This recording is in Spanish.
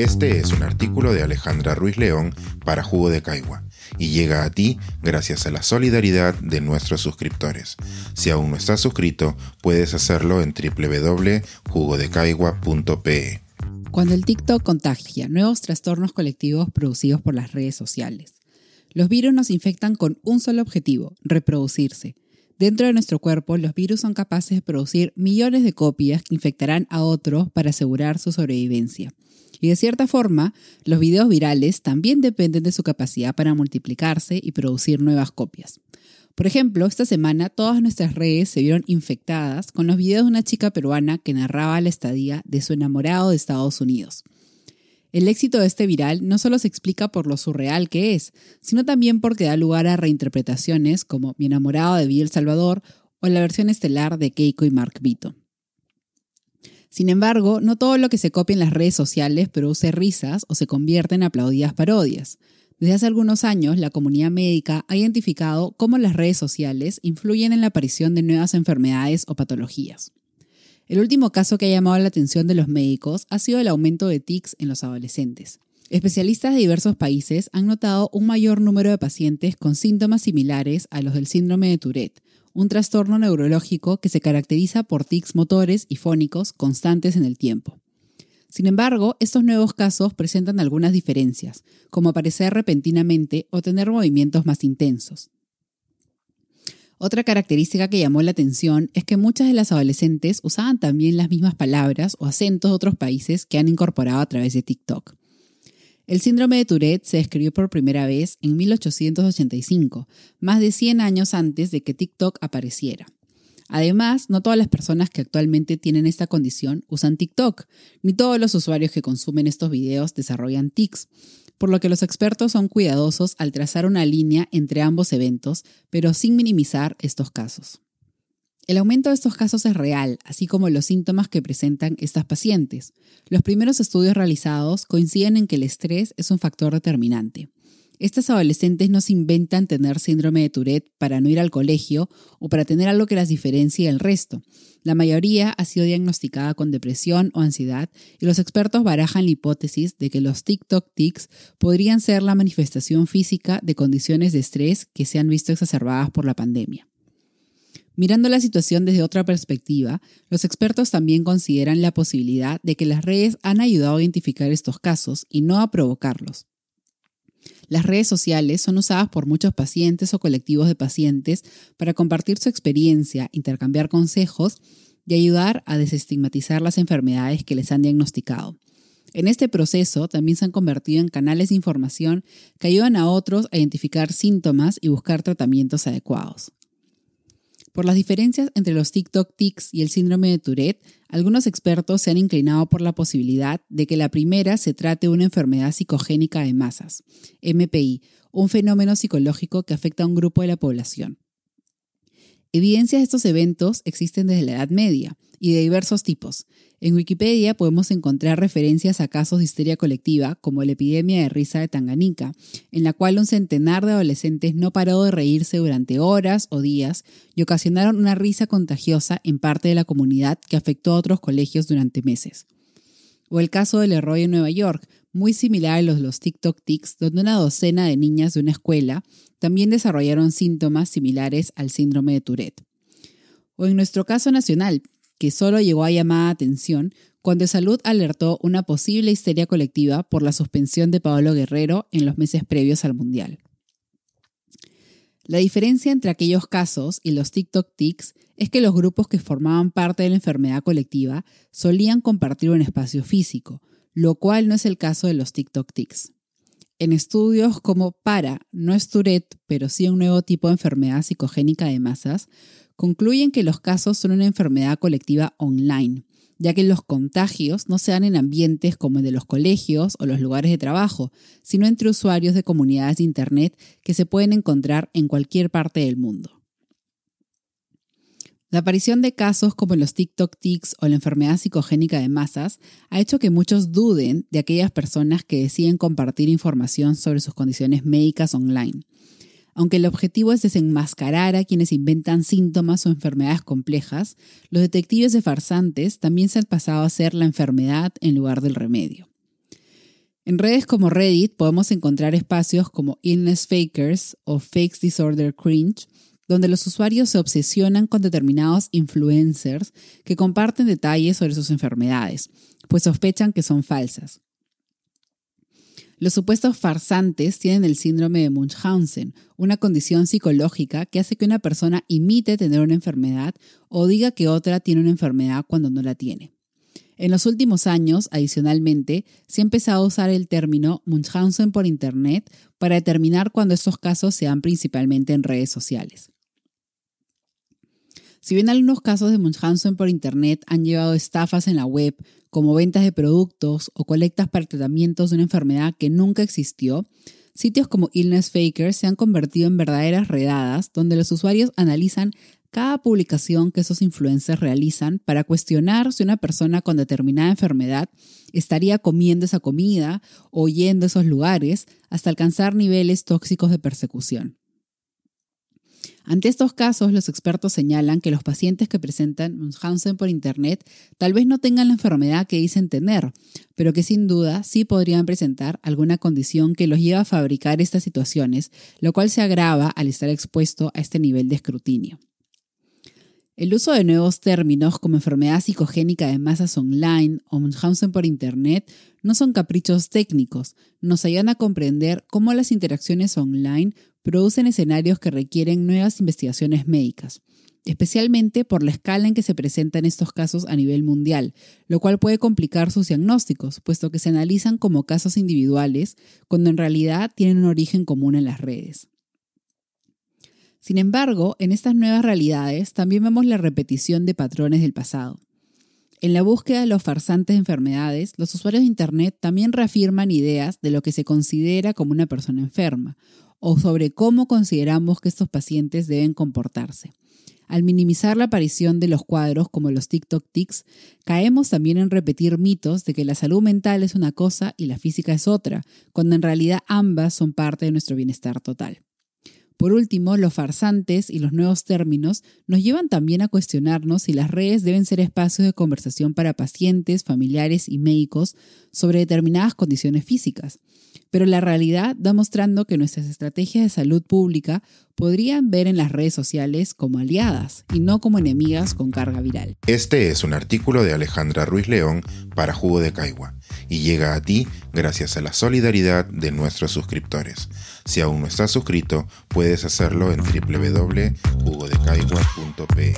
Este es un artículo de Alejandra Ruiz León para Jugo de Caigua y llega a ti gracias a la solidaridad de nuestros suscriptores. Si aún no estás suscrito, puedes hacerlo en www.jugodecaigua.pe. Cuando el TikTok contagia nuevos trastornos colectivos producidos por las redes sociales. Los virus nos infectan con un solo objetivo, reproducirse. Dentro de nuestro cuerpo, los virus son capaces de producir millones de copias que infectarán a otros para asegurar su sobrevivencia. Y de cierta forma, los videos virales también dependen de su capacidad para multiplicarse y producir nuevas copias. Por ejemplo, esta semana todas nuestras redes se vieron infectadas con los videos de una chica peruana que narraba la estadía de su enamorado de Estados Unidos. El éxito de este viral no solo se explica por lo surreal que es, sino también porque da lugar a reinterpretaciones como Mi enamorado de Villa El Salvador o la versión estelar de Keiko y Mark Vito. Sin embargo, no todo lo que se copia en las redes sociales produce risas o se convierte en aplaudidas parodias. Desde hace algunos años, la comunidad médica ha identificado cómo las redes sociales influyen en la aparición de nuevas enfermedades o patologías. El último caso que ha llamado la atención de los médicos ha sido el aumento de tics en los adolescentes. Especialistas de diversos países han notado un mayor número de pacientes con síntomas similares a los del síndrome de Tourette, un trastorno neurológico que se caracteriza por tics motores y fónicos constantes en el tiempo. Sin embargo, estos nuevos casos presentan algunas diferencias, como aparecer repentinamente o tener movimientos más intensos. Otra característica que llamó la atención es que muchas de las adolescentes usaban también las mismas palabras o acentos de otros países que han incorporado a través de TikTok. El síndrome de Tourette se describió por primera vez en 1885, más de 100 años antes de que TikTok apareciera. Además, no todas las personas que actualmente tienen esta condición usan TikTok, ni todos los usuarios que consumen estos videos desarrollan tics, por lo que los expertos son cuidadosos al trazar una línea entre ambos eventos, pero sin minimizar estos casos. El aumento de estos casos es real, así como los síntomas que presentan estas pacientes. Los primeros estudios realizados coinciden en que el estrés es un factor determinante. Estas adolescentes no se inventan tener síndrome de Tourette para no ir al colegio o para tener algo que las diferencie del resto. La mayoría ha sido diagnosticada con depresión o ansiedad y los expertos barajan la hipótesis de que los TikTok tics podrían ser la manifestación física de condiciones de estrés que se han visto exacerbadas por la pandemia. Mirando la situación desde otra perspectiva, los expertos también consideran la posibilidad de que las redes han ayudado a identificar estos casos y no a provocarlos. Las redes sociales son usadas por muchos pacientes o colectivos de pacientes para compartir su experiencia, intercambiar consejos y ayudar a desestigmatizar las enfermedades que les han diagnosticado. En este proceso también se han convertido en canales de información que ayudan a otros a identificar síntomas y buscar tratamientos adecuados. Por las diferencias entre los TikTok tics y el síndrome de Tourette, algunos expertos se han inclinado por la posibilidad de que la primera se trate de una enfermedad psicogénica de masas, MPI, un fenómeno psicológico que afecta a un grupo de la población. Evidencias de estos eventos existen desde la Edad Media y de diversos tipos. En Wikipedia podemos encontrar referencias a casos de histeria colectiva, como la epidemia de risa de Tanganica, en la cual un centenar de adolescentes no paró de reírse durante horas o días y ocasionaron una risa contagiosa en parte de la comunidad que afectó a otros colegios durante meses. O el caso del Leroy en Nueva York, muy similar a los los TikTok tics, donde una docena de niñas de una escuela también desarrollaron síntomas similares al síndrome de Tourette. O en nuestro caso nacional, que solo llegó a llamar atención cuando Salud alertó una posible histeria colectiva por la suspensión de Paolo Guerrero en los meses previos al Mundial. La diferencia entre aquellos casos y los TikTok tics es que los grupos que formaban parte de la enfermedad colectiva solían compartir un espacio físico, lo cual no es el caso de los TikTok tics. En estudios como PARA, no es Tourette, pero sí un nuevo tipo de enfermedad psicogénica de masas, concluyen que los casos son una enfermedad colectiva online, ya que los contagios no se dan en ambientes como el de los colegios o los lugares de trabajo, sino entre usuarios de comunidades de Internet que se pueden encontrar en cualquier parte del mundo. La aparición de casos como los TikTok tics o la enfermedad psicogénica de masas ha hecho que muchos duden de aquellas personas que deciden compartir información sobre sus condiciones médicas online aunque el objetivo es desenmascarar a quienes inventan síntomas o enfermedades complejas, los detectives de farsantes también se han pasado a ser la enfermedad en lugar del remedio. En redes como Reddit podemos encontrar espacios como Illness Fakers o Fakes Disorder Cringe, donde los usuarios se obsesionan con determinados influencers que comparten detalles sobre sus enfermedades, pues sospechan que son falsas. Los supuestos farsantes tienen el síndrome de Munchausen, una condición psicológica que hace que una persona imite tener una enfermedad o diga que otra tiene una enfermedad cuando no la tiene. En los últimos años, adicionalmente, se ha empezado a usar el término Munchausen por Internet para determinar cuando estos casos se dan principalmente en redes sociales. Si bien algunos casos de Munchausen por Internet han llevado estafas en la web, como ventas de productos o colectas para tratamientos de una enfermedad que nunca existió, sitios como Illness Fakers se han convertido en verdaderas redadas donde los usuarios analizan cada publicación que esos influencers realizan para cuestionar si una persona con determinada enfermedad estaría comiendo esa comida o yendo a esos lugares hasta alcanzar niveles tóxicos de persecución. Ante estos casos, los expertos señalan que los pacientes que presentan Munchausen por Internet tal vez no tengan la enfermedad que dicen tener, pero que sin duda sí podrían presentar alguna condición que los lleva a fabricar estas situaciones, lo cual se agrava al estar expuesto a este nivel de escrutinio. El uso de nuevos términos como enfermedad psicogénica de masas online o Munchausen por Internet no son caprichos técnicos, nos ayudan a comprender cómo las interacciones online producen escenarios que requieren nuevas investigaciones médicas, especialmente por la escala en que se presentan estos casos a nivel mundial, lo cual puede complicar sus diagnósticos, puesto que se analizan como casos individuales cuando en realidad tienen un origen común en las redes. Sin embargo, en estas nuevas realidades también vemos la repetición de patrones del pasado. En la búsqueda de los farsantes de enfermedades, los usuarios de Internet también reafirman ideas de lo que se considera como una persona enferma, o sobre cómo consideramos que estos pacientes deben comportarse. Al minimizar la aparición de los cuadros como los TikTok tics, caemos también en repetir mitos de que la salud mental es una cosa y la física es otra, cuando en realidad ambas son parte de nuestro bienestar total. Por último, los farsantes y los nuevos términos nos llevan también a cuestionarnos si las redes deben ser espacios de conversación para pacientes, familiares y médicos sobre determinadas condiciones físicas. Pero la realidad da mostrando que nuestras estrategias de salud pública podrían ver en las redes sociales como aliadas y no como enemigas con carga viral. Este es un artículo de Alejandra Ruiz León para Jugo de Caigua y llega a ti gracias a la solidaridad de nuestros suscriptores. Si aún no estás suscrito, puedes hacerlo en www.jugodecaigua.pe.